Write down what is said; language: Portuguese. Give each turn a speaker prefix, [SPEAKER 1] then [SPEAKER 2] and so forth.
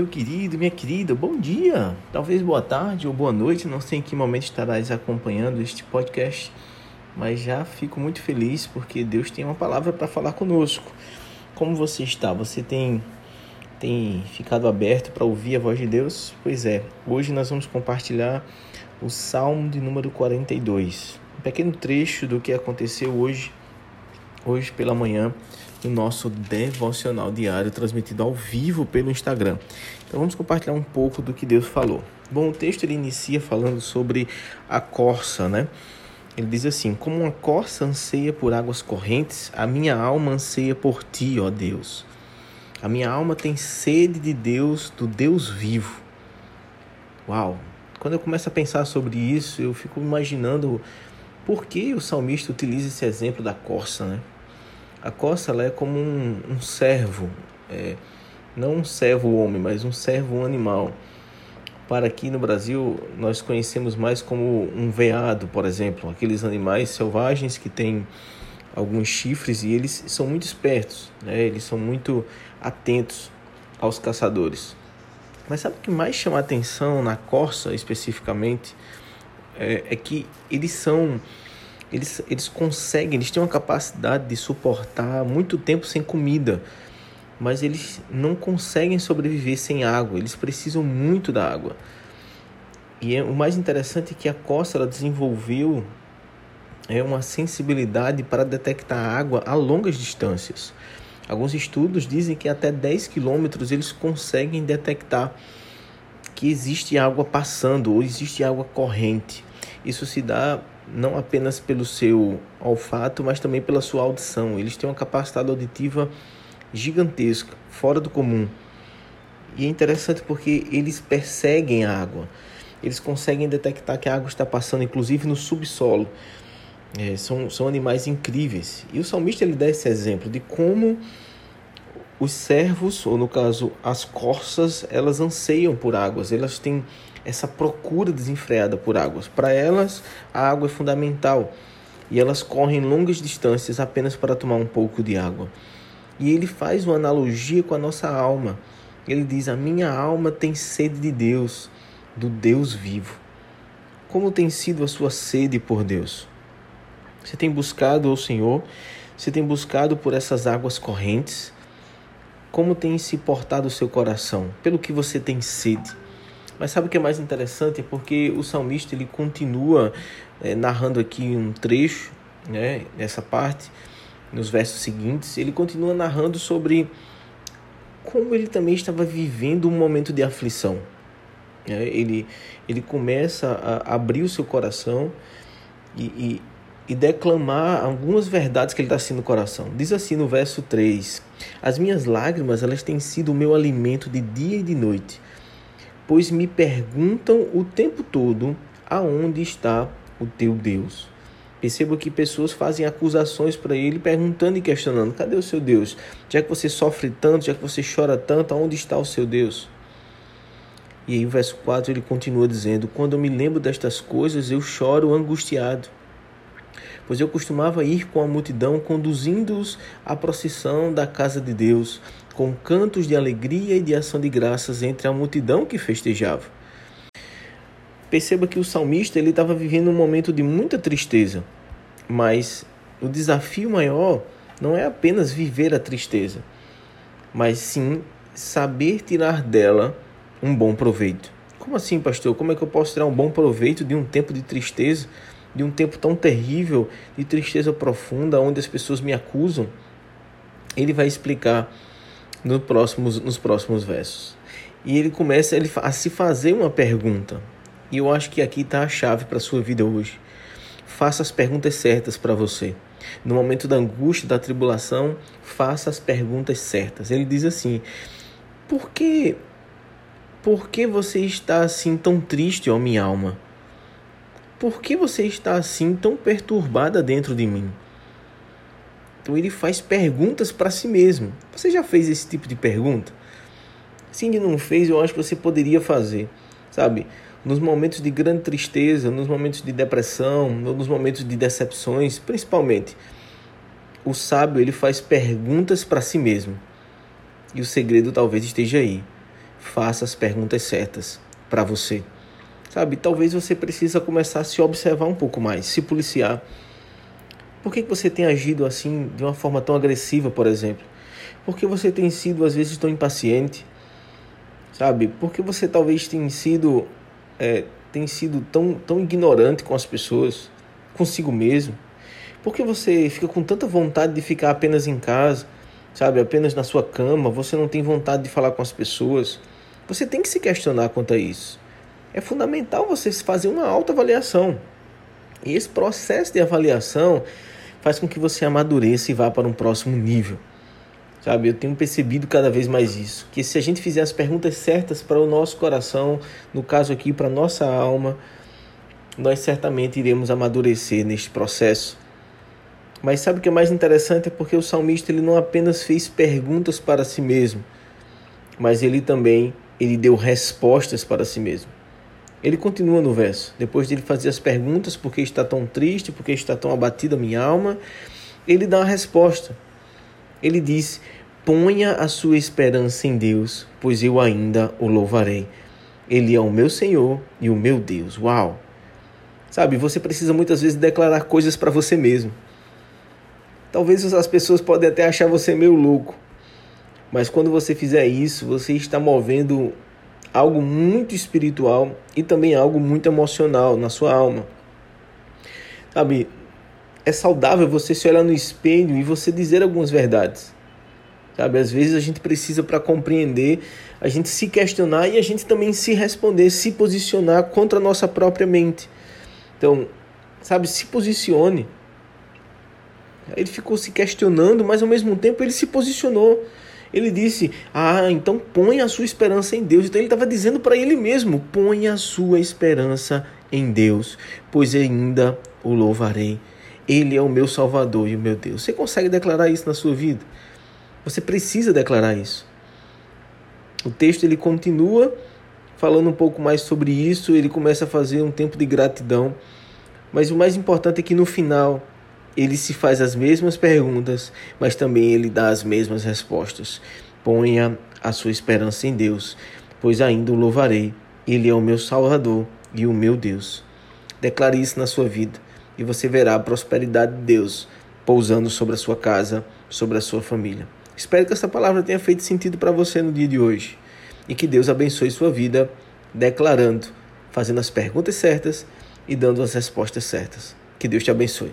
[SPEAKER 1] meu querido, minha querida, bom dia, talvez boa tarde ou boa noite, não sei em que momento estarás acompanhando este podcast, mas já fico muito feliz porque Deus tem uma palavra para falar conosco. Como você está? Você tem tem ficado aberto para ouvir a voz de Deus? Pois é, hoje nós vamos compartilhar o Salmo de número 42, um pequeno trecho do que aconteceu hoje, hoje pela manhã, no nosso devocional diário transmitido ao vivo pelo Instagram. Então vamos compartilhar um pouco do que Deus falou. Bom, o texto ele inicia falando sobre a corça, né? Ele diz assim: Como uma corça anseia por águas correntes, a minha alma anseia por ti, ó Deus. A minha alma tem sede de Deus, do Deus vivo. Uau! Quando eu começo a pensar sobre isso, eu fico imaginando por que o salmista utiliza esse exemplo da corça, né? A corça ela é como um, um servo, é, não um servo homem, mas um servo animal. Para aqui no Brasil, nós conhecemos mais como um veado, por exemplo, aqueles animais selvagens que têm alguns chifres e eles são muito espertos, né? eles são muito atentos aos caçadores. Mas sabe o que mais chama atenção na corça especificamente? É, é, que eles são. Eles, eles conseguem, eles têm uma capacidade de suportar muito tempo sem comida, mas eles não conseguem sobreviver sem água, eles precisam muito da água. E é, o mais interessante é que a costa ela desenvolveu é uma sensibilidade para detectar água a longas distâncias. Alguns estudos dizem que até 10 quilômetros eles conseguem detectar que existe água passando ou existe água corrente. Isso se dá não apenas pelo seu olfato, mas também pela sua audição. Eles têm uma capacidade auditiva gigantesca, fora do comum. E é interessante porque eles perseguem a água. Eles conseguem detectar que a água está passando, inclusive no subsolo. É, são, são animais incríveis. E o salmista ele dá esse exemplo de como os servos, ou no caso as corças, elas anseiam por águas, elas têm essa procura desenfreada por águas. Para elas, a água é fundamental e elas correm longas distâncias apenas para tomar um pouco de água. E ele faz uma analogia com a nossa alma. Ele diz: A minha alma tem sede de Deus, do Deus vivo. Como tem sido a sua sede por Deus? Você tem buscado o Senhor? Você tem buscado por essas águas correntes? Como tem se portado o seu coração? Pelo que você tem sede? Mas sabe o que é mais interessante? É porque o salmista ele continua é, narrando aqui um trecho, né, nessa parte, nos versos seguintes, ele continua narrando sobre como ele também estava vivendo um momento de aflição. É, ele, ele começa a abrir o seu coração e, e, e declamar algumas verdades que ele está assim no coração. Diz assim no verso 3: As minhas lágrimas elas têm sido o meu alimento de dia e de noite, pois me perguntam o tempo todo aonde está o teu Deus. Percebo que pessoas fazem acusações para ele, perguntando e questionando: cadê o seu Deus? Já que você sofre tanto, já que você chora tanto, aonde está o seu Deus? E aí, o verso 4 ele continua dizendo: Quando eu me lembro destas coisas, eu choro angustiado pois eu costumava ir com a multidão, conduzindo-os à procissão da casa de Deus, com cantos de alegria e de ação de graças entre a multidão que festejava. Perceba que o salmista ele estava vivendo um momento de muita tristeza, mas o desafio maior não é apenas viver a tristeza, mas sim saber tirar dela um bom proveito. Como assim, pastor? Como é que eu posso tirar um bom proveito de um tempo de tristeza? De um tempo tão terrível, de tristeza profunda, onde as pessoas me acusam, ele vai explicar no próximos, nos próximos versos. E ele começa a se fazer uma pergunta. E eu acho que aqui está a chave para a sua vida hoje. Faça as perguntas certas para você. No momento da angústia, da tribulação, faça as perguntas certas. Ele diz assim: Por que, por que você está assim tão triste, ó minha alma? Por que você está assim tão perturbada dentro de mim? Então ele faz perguntas para si mesmo. Você já fez esse tipo de pergunta? Se ainda não fez, eu acho que você poderia fazer. Sabe? Nos momentos de grande tristeza, nos momentos de depressão, nos momentos de decepções, principalmente, o sábio ele faz perguntas para si mesmo. E o segredo talvez esteja aí. faça as perguntas certas para você. Sabe, talvez você precisa começar a se observar um pouco mais, se policiar. Por que, que você tem agido assim, de uma forma tão agressiva, por exemplo? Por que você tem sido, às vezes, tão impaciente? Sabe? Por que você talvez tenha sido, é, tem sido tão, tão ignorante com as pessoas, consigo mesmo? Por que você fica com tanta vontade de ficar apenas em casa, sabe? Apenas na sua cama? Você não tem vontade de falar com as pessoas? Você tem que se questionar quanto a isso é fundamental você fazer uma autoavaliação. E esse processo de avaliação faz com que você amadureça e vá para um próximo nível. Sabe, eu tenho percebido cada vez mais isso, que se a gente fizer as perguntas certas para o nosso coração, no caso aqui para nossa alma, nós certamente iremos amadurecer neste processo. Mas sabe o que é mais interessante é porque o salmista ele não apenas fez perguntas para si mesmo, mas ele também ele deu respostas para si mesmo. Ele continua no verso, depois de ele fazer as perguntas, por que está tão triste, por que está tão abatida a minha alma, ele dá a resposta. Ele diz: Ponha a sua esperança em Deus, pois eu ainda o louvarei. Ele é o meu Senhor e o meu Deus. Uau! Sabe, você precisa muitas vezes declarar coisas para você mesmo. Talvez as pessoas podem até achar você meio louco, mas quando você fizer isso, você está movendo algo muito espiritual e também algo muito emocional na sua alma. Sabe, é saudável você se olhar no espelho e você dizer algumas verdades. Sabe, às vezes a gente precisa para compreender, a gente se questionar e a gente também se responder, se posicionar contra a nossa própria mente. Então, sabe, se posicione. Ele ficou se questionando, mas ao mesmo tempo ele se posicionou. Ele disse: Ah, então põe a sua esperança em Deus. Então ele estava dizendo para ele mesmo: Põe a sua esperança em Deus, pois ainda o louvarei. Ele é o meu Salvador e o meu Deus. Você consegue declarar isso na sua vida? Você precisa declarar isso. O texto ele continua falando um pouco mais sobre isso, ele começa a fazer um tempo de gratidão. Mas o mais importante é que no final ele se faz as mesmas perguntas, mas também ele dá as mesmas respostas. Ponha a sua esperança em Deus, pois ainda o louvarei. Ele é o meu Salvador e o meu Deus. Declare isso na sua vida e você verá a prosperidade de Deus pousando sobre a sua casa, sobre a sua família. Espero que essa palavra tenha feito sentido para você no dia de hoje e que Deus abençoe sua vida, declarando, fazendo as perguntas certas e dando as respostas certas. Que Deus te abençoe.